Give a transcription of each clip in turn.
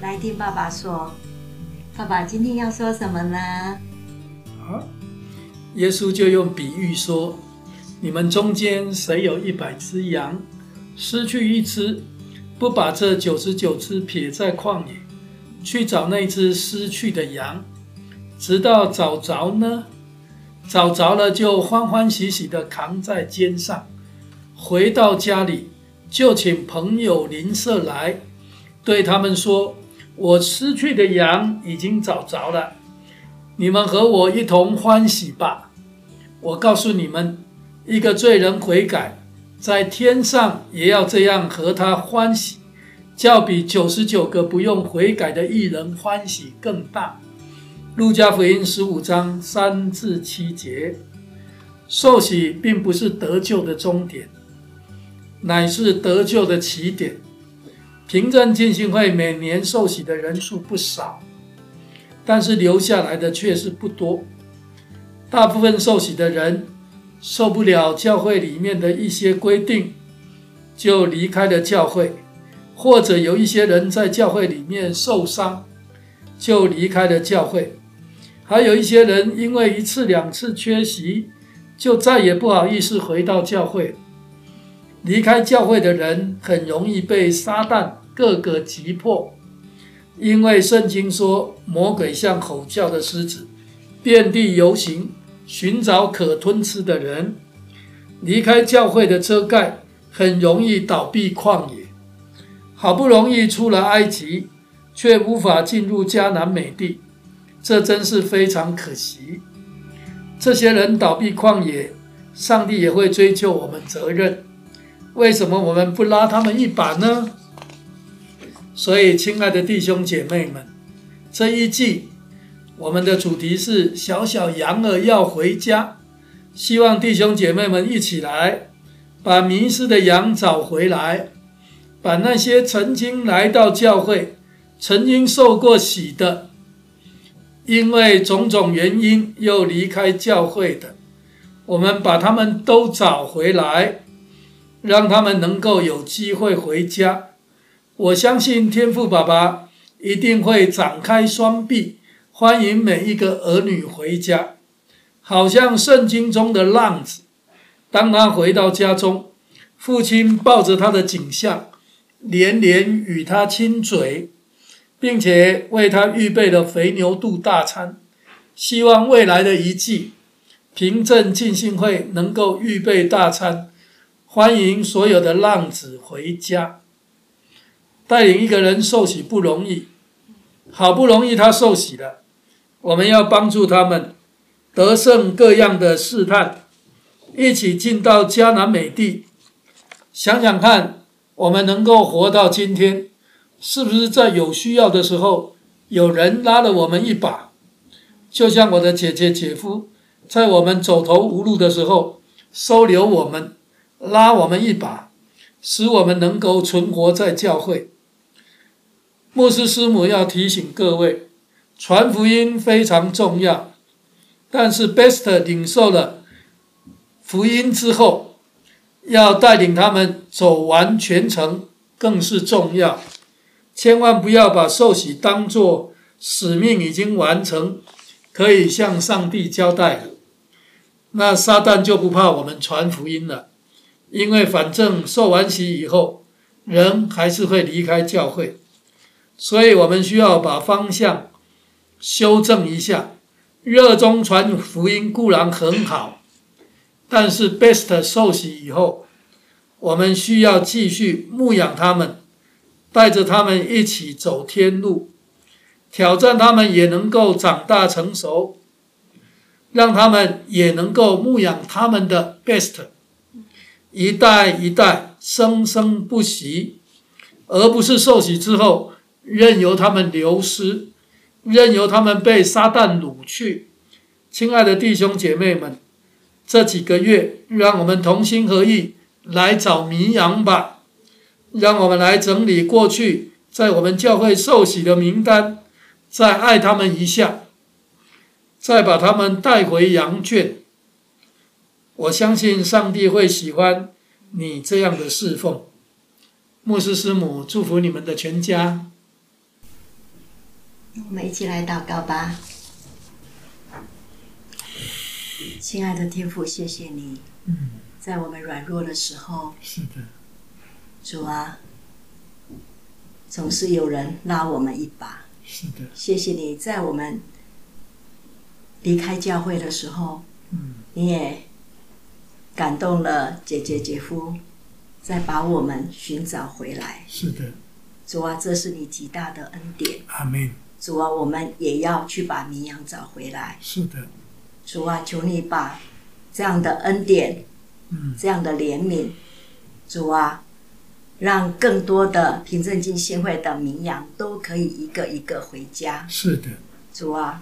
来听爸爸说。爸爸今天要说什么呢？啊，耶稣就用比喻说：你们中间谁有一百只羊，失去一只，不把这九十九只撇在旷野，去找那只失去的羊，直到找着呢？找着了，就欢欢喜喜地扛在肩上，回到家里，就请朋友邻舍来，对他们说：“我失去的羊已经找着了，你们和我一同欢喜吧。”我告诉你们，一个罪人悔改，在天上也要这样和他欢喜，较比九十九个不用悔改的义人欢喜更大。路加福音十五章三至七节，受洗并不是得救的终点，乃是得救的起点。平镇浸信会每年受洗的人数不少，但是留下来的却是不多。大部分受洗的人受不了教会里面的一些规定，就离开了教会，或者有一些人在教会里面受伤，就离开了教会。还有一些人因为一次两次缺席，就再也不好意思回到教会。离开教会的人很容易被撒旦各个击破，因为圣经说魔鬼像吼叫的狮子，遍地游行，寻找可吞吃的人。离开教会的遮盖，很容易倒闭旷野。好不容易出了埃及，却无法进入迦南美地。这真是非常可惜。这些人倒闭旷野，上帝也会追究我们责任。为什么我们不拉他们一把呢？所以，亲爱的弟兄姐妹们，这一季我们的主题是“小小羊儿要回家”，希望弟兄姐妹们一起来，把迷失的羊找回来，把那些曾经来到教会、曾经受过洗的。因为种种原因又离开教会的，我们把他们都找回来，让他们能够有机会回家。我相信天父爸爸一定会展开双臂，欢迎每一个儿女回家。好像圣经中的浪子，当他回到家中，父亲抱着他的颈项，连连与他亲嘴。并且为他预备了肥牛肚大餐，希望未来的一季平镇浸信会能够预备大餐，欢迎所有的浪子回家。带领一个人受洗不容易，好不容易他受洗了，我们要帮助他们得胜各样的试探，一起进到迦南美地。想想看，我们能够活到今天。是不是在有需要的时候，有人拉了我们一把？就像我的姐姐、姐夫，在我们走投无路的时候，收留我们，拉我们一把，使我们能够存活在教会。牧师师母要提醒各位，传福音非常重要，但是 Best 领受了福音之后，要带领他们走完全程，更是重要。千万不要把受洗当作使命已经完成，可以向上帝交代了。那撒旦就不怕我们传福音了，因为反正受完洗以后，人还是会离开教会。所以我们需要把方向修正一下。热衷传福音固然很好，但是 Best 受洗以后，我们需要继续牧养他们。带着他们一起走天路，挑战他们也能够长大成熟，让他们也能够牧养他们的 best，一代一代生生不息，而不是受洗之后任由他们流失，任由他们被撒旦掳去。亲爱的弟兄姐妹们，这几个月让我们同心合意来找绵羊吧。让我们来整理过去在我们教会受洗的名单，再爱他们一下，再把他们带回羊圈。我相信上帝会喜欢你这样的侍奉。牧师师母祝福你们的全家。我们一起来祷告吧。亲爱的天父，谢谢你。嗯，在我们软弱的时候，是的，主啊，总是有人拉我们一把。是的，谢谢你在我们离开教会的时候，嗯，你也感动了姐姐姐夫，再把我们寻找回来。是的，主啊，这是你极大的恩典。阿门。主啊，我们也要去把绵羊找回来。是的，主啊，求你把这样的恩典，嗯，这样的怜悯，主啊。让更多的平镇进信会的绵羊都可以一个一个回家。是的，主啊，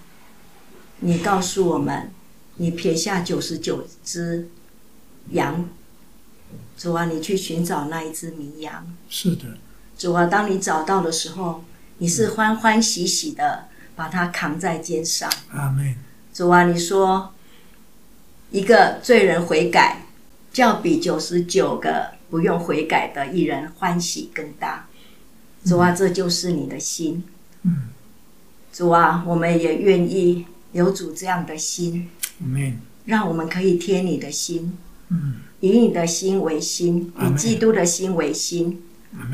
你告诉我们，你撇下九十九只羊，主啊，你去寻找那一只迷羊。是的，主啊，当你找到的时候，你是欢欢喜喜的把它扛在肩上。阿门。主啊，你说一个罪人悔改，要比九十九个。不用悔改的艺人欢喜更大，主啊，这就是你的心。嗯，主啊，我们也愿意有主这样的心。嗯，让我们可以贴你的心。嗯，以你的心为心，以基督的心为心，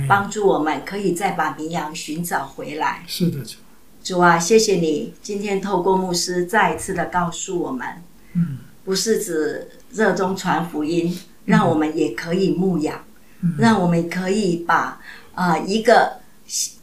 帮助我们可以再把绵羊寻找回来。是的，主。主啊，谢谢你今天透过牧师再一次的告诉我们，嗯，不是只热衷传福音。让我们也可以牧养，嗯、让我们可以把啊、呃、一个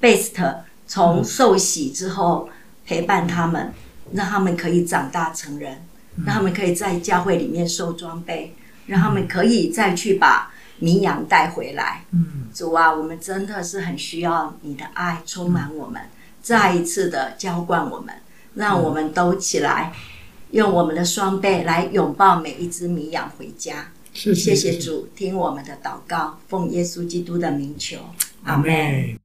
best 从受洗之后陪伴他们，嗯、让他们可以长大成人，嗯、让他们可以在教会里面受装备，嗯、让他们可以再去把绵羊带回来。嗯，主啊，我们真的是很需要你的爱充满我们，嗯、再一次的浇灌我们，让我们都起来，用我们的双臂来拥抱每一只绵羊回家。谢谢主，听我们的祷告，奉耶稣基督的名求，阿门。